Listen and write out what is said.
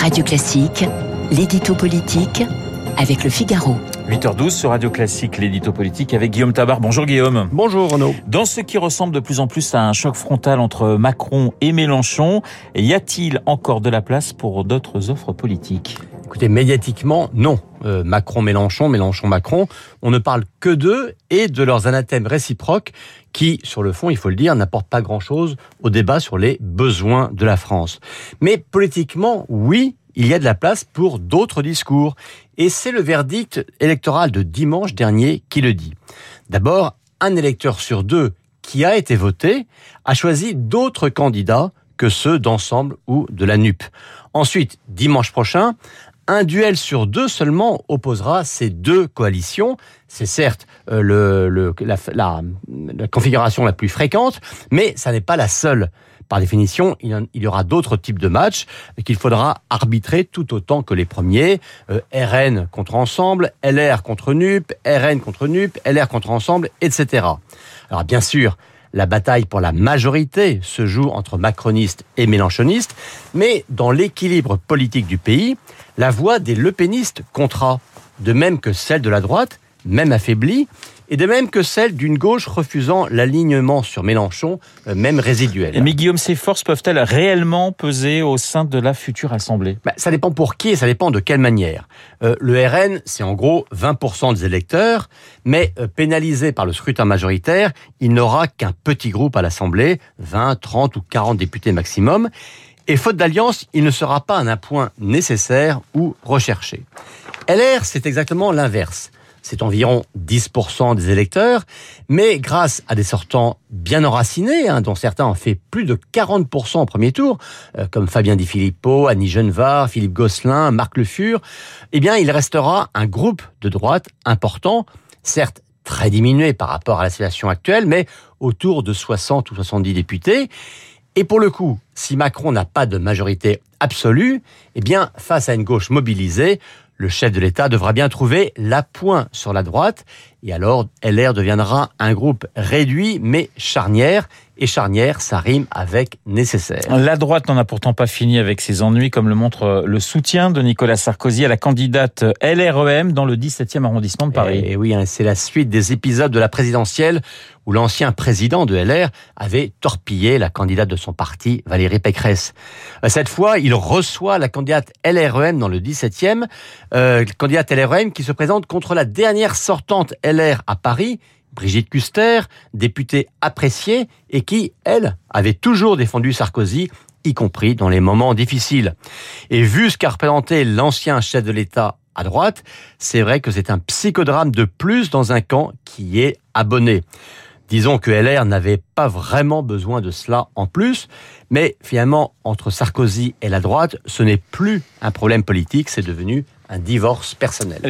Radio Classique, l'édito politique avec le Figaro. 8h12 sur Radio Classique, l'édito politique avec Guillaume Tabar. Bonjour Guillaume. Bonjour Renaud. Dans ce qui ressemble de plus en plus à un choc frontal entre Macron et Mélenchon, y a-t-il encore de la place pour d'autres offres politiques? Écoutez, médiatiquement, non. Euh, Macron-Mélenchon, Mélenchon-Macron, on ne parle que d'eux et de leurs anathèmes réciproques qui, sur le fond, il faut le dire, n'apportent pas grand-chose au débat sur les besoins de la France. Mais politiquement, oui, il y a de la place pour d'autres discours. Et c'est le verdict électoral de dimanche dernier qui le dit. D'abord, un électeur sur deux qui a été voté a choisi d'autres candidats que ceux d'ensemble ou de la NUP. Ensuite, dimanche prochain, un duel sur deux seulement opposera ces deux coalitions. C'est certes euh, le, la, la, configuration la plus fréquente, mais ça n'est pas la seule. Par définition, il y aura d'autres types de matchs qu'il faudra arbitrer tout autant que les premiers. Euh, RN contre Ensemble, LR contre NUP, RN contre NUP, LR contre Ensemble, etc. Alors bien sûr, la bataille pour la majorité se joue entre macronistes et mélanchonistes, mais dans l'équilibre politique du pays, la voix des lepénistes comptera, de même que celle de la droite, même affaiblie, et de même que celle d'une gauche refusant l'alignement sur Mélenchon, euh, même résiduel. Mais Guillaume, ces forces peuvent-elles réellement peser au sein de la future Assemblée? Bah, Ça dépend pour qui et ça dépend de quelle manière. Euh, le RN, c'est en gros 20% des électeurs, mais euh, pénalisé par le scrutin majoritaire, il n'aura qu'un petit groupe à l'Assemblée, 20, 30 ou 40 députés maximum. Et faute d'alliance, il ne sera pas un point nécessaire ou recherché. LR, c'est exactement l'inverse c'est environ 10% des électeurs, mais grâce à des sortants bien enracinés, hein, dont certains ont fait plus de 40% au premier tour, euh, comme Fabien Di Filippo, Annie Genevard, Philippe Gosselin, Marc Le Fur, eh bien, il restera un groupe de droite important, certes très diminué par rapport à la situation actuelle, mais autour de 60 ou 70 députés. Et pour le coup, si Macron n'a pas de majorité absolue, eh bien, face à une gauche mobilisée, le chef de l'État devra bien trouver l'appoint sur la droite, et alors LR deviendra un groupe réduit mais charnière, et charnière, ça rime avec nécessaire. La droite n'en a pourtant pas fini avec ses ennuis, comme le montre le soutien de Nicolas Sarkozy à la candidate LREM dans le 17e arrondissement de Paris. Et, oui, hein, c'est la suite des épisodes de la présidentielle où l'ancien président de LR avait torpillé la candidate de son parti, Valérie Pécresse. Euh, cette fois, il reçoit la candidate LREM dans le 17e, euh, candidate LREM qui se présente contre la dernière sortante LR à Paris, Brigitte Custer, députée appréciée et qui, elle, avait toujours défendu Sarkozy, y compris dans les moments difficiles. Et vu ce qu'a représenté l'ancien chef de l'État à droite, c'est vrai que c'est un psychodrame de plus dans un camp qui est abonné. Disons que LR n'avait pas vraiment besoin de cela en plus, mais finalement, entre Sarkozy et la droite, ce n'est plus un problème politique, c'est devenu un divorce personnel.